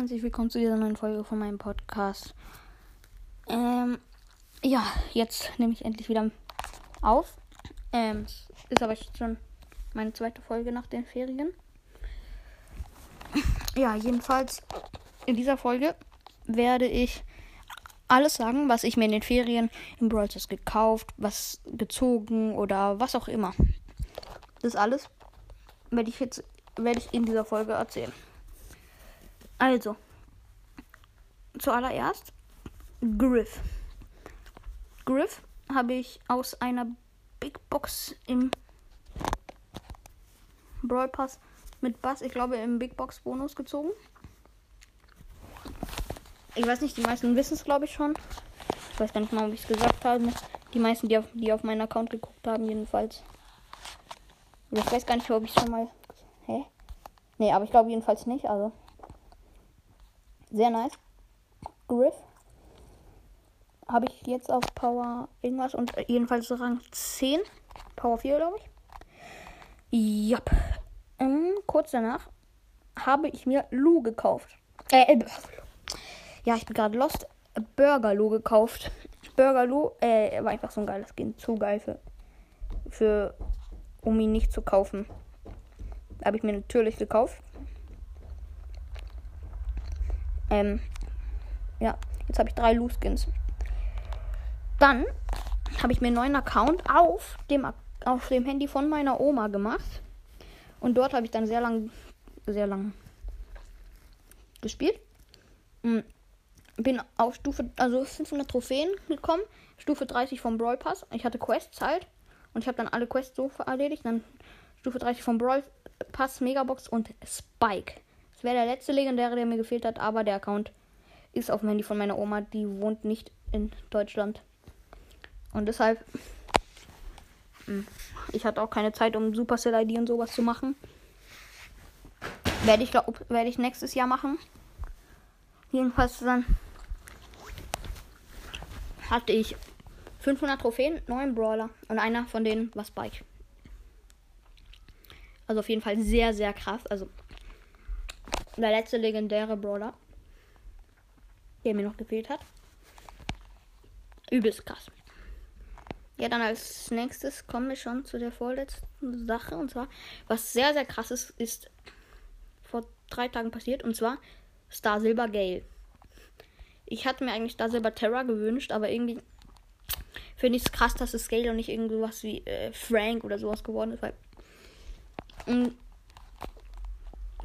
Und herzlich willkommen zu dieser neuen Folge von meinem Podcast. Ähm, ja, jetzt nehme ich endlich wieder auf. Ähm, ist aber schon meine zweite Folge nach den Ferien. Ja, jedenfalls in dieser Folge werde ich alles sagen, was ich mir in den Ferien im Brawl gekauft, was gezogen oder was auch immer. Das alles werde ich jetzt werde ich in dieser Folge erzählen. Also, zuallererst Griff. Griff habe ich aus einer Big Box im Brawl Pass mit Bass, ich glaube, im Big Box Bonus gezogen. Ich weiß nicht, die meisten wissen es, glaube ich, schon. Ich weiß gar nicht mal, ob ich es gesagt habe. Die meisten, die auf, die auf meinen Account geguckt haben, jedenfalls. Ich weiß gar nicht, ob ich schon mal. Hä? Nee, aber ich glaube jedenfalls nicht. Also. Sehr nice. Griff. Habe ich jetzt auf Power irgendwas und jedenfalls Rang 10. Power 4, glaube ich. Ja. Ähm, kurz danach habe ich mir Lu gekauft. Äh, äh ja, ich bin gerade lost. Burger Lu gekauft. Burger Lu, äh, war einfach so ein geiles Skin. Zu geil für, für um ihn nicht zu kaufen. Habe ich mir natürlich gekauft. Ähm, ja, jetzt habe ich drei Lu Skins. Dann habe ich mir einen neuen Account auf dem, auf dem Handy von meiner Oma gemacht. Und dort habe ich dann sehr lang, sehr lang gespielt. Hm, bin auf Stufe, also 500 Trophäen gekommen. Stufe 30 vom Brawl Pass. Ich hatte Quests halt. Und ich habe dann alle Quests so erledigt. Dann Stufe 30 vom Brawl Pass, Megabox und Spike. Das wäre der letzte legendäre, der mir gefehlt hat. Aber der Account ist auf dem Handy von meiner Oma. Die wohnt nicht in Deutschland. Und deshalb. Hm, ich hatte auch keine Zeit, um Supercell ID und sowas zu machen. Werde ich, glaub, werde ich nächstes Jahr machen. Jedenfalls dann hatte ich 500 Trophäen, 9 Brawler und einer von denen war Spike. Also auf jeden Fall sehr, sehr krass. Also der letzte legendäre Brawler, der mir noch gefehlt hat. Übelst krass. Ja, dann als nächstes kommen wir schon zu der vorletzten Sache. Und zwar, was sehr, sehr krass ist, ist vor drei Tagen passiert. Und zwar Star Silber Gale. Ich hatte mir eigentlich Star Silber Terra gewünscht, aber irgendwie finde ich es krass, dass es Gale und nicht irgendwas wie äh, Frank oder sowas geworden ist. Weil mm,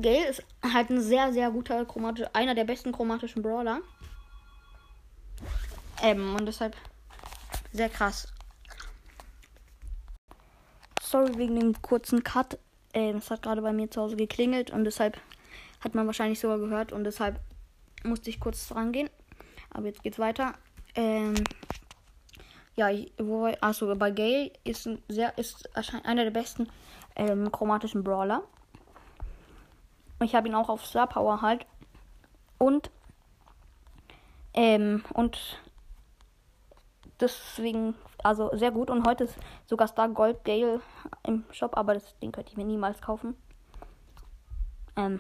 Gale ist halt ein sehr, sehr guter chromatischer, einer der besten chromatischen Brawler. Ähm, und deshalb sehr krass. Sorry wegen dem kurzen Cut. Ähm, es hat gerade bei mir zu Hause geklingelt und deshalb hat man wahrscheinlich sogar gehört und deshalb musste ich kurz dran gehen. Aber jetzt geht's weiter. Ähm, ja, wo, also bei Gale ist ein sehr ist einer der besten ähm, chromatischen Brawler. Ich habe ihn auch auf Star Power halt und ähm, und deswegen also sehr gut und heute ist sogar Star Gold Gale im Shop, aber das Ding könnte ich mir niemals kaufen. Ähm,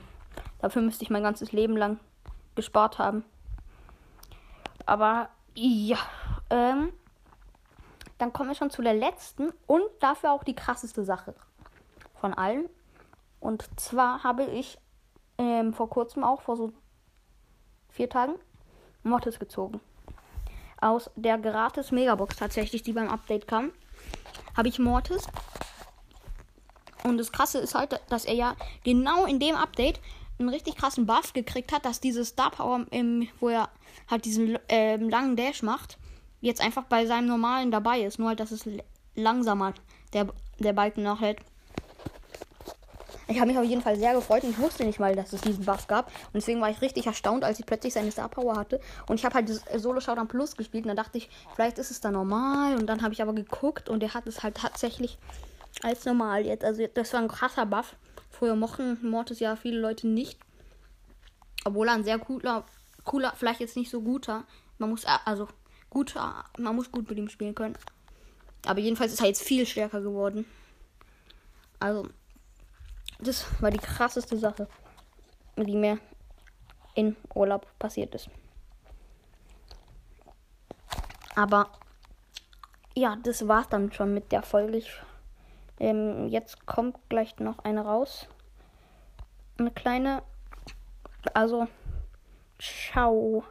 Dafür müsste ich mein ganzes Leben lang gespart haben. Aber ja, ähm, dann kommen wir schon zu der letzten und dafür auch die krasseste Sache von allen. Und zwar habe ich ähm, vor kurzem auch, vor so vier Tagen, Mortis gezogen. Aus der gratis Megabox tatsächlich, die beim Update kam, habe ich Mortis. Und das Krasse ist halt, dass er ja genau in dem Update einen richtig krassen Buff gekriegt hat, dass diese Star Power, im, wo er halt diesen äh, langen Dash macht, jetzt einfach bei seinem normalen dabei ist. Nur halt, dass es langsamer der, der Balken nachhält. Ich habe mich auf jeden Fall sehr gefreut und ich wusste nicht mal, dass es diesen Buff gab. Und deswegen war ich richtig erstaunt, als ich plötzlich seine Star Power hatte. Und ich habe halt Solo Showdown Plus gespielt und dann dachte ich, vielleicht ist es da normal. Und dann habe ich aber geguckt und er hat es halt tatsächlich als normal jetzt. Also das war ein krasser Buff. Früher mochten Mortis ja viele Leute nicht. Obwohl er ein sehr cooler, cooler, vielleicht jetzt nicht so guter. Man muss, äh, also guter, man muss gut mit ihm spielen können. Aber jedenfalls ist er jetzt viel stärker geworden. Also, das war die krasseste Sache, die mir in Urlaub passiert ist. Aber ja, das war's dann schon mit der Folge. Ich, ähm, jetzt kommt gleich noch eine raus. Eine kleine. Also, ciao.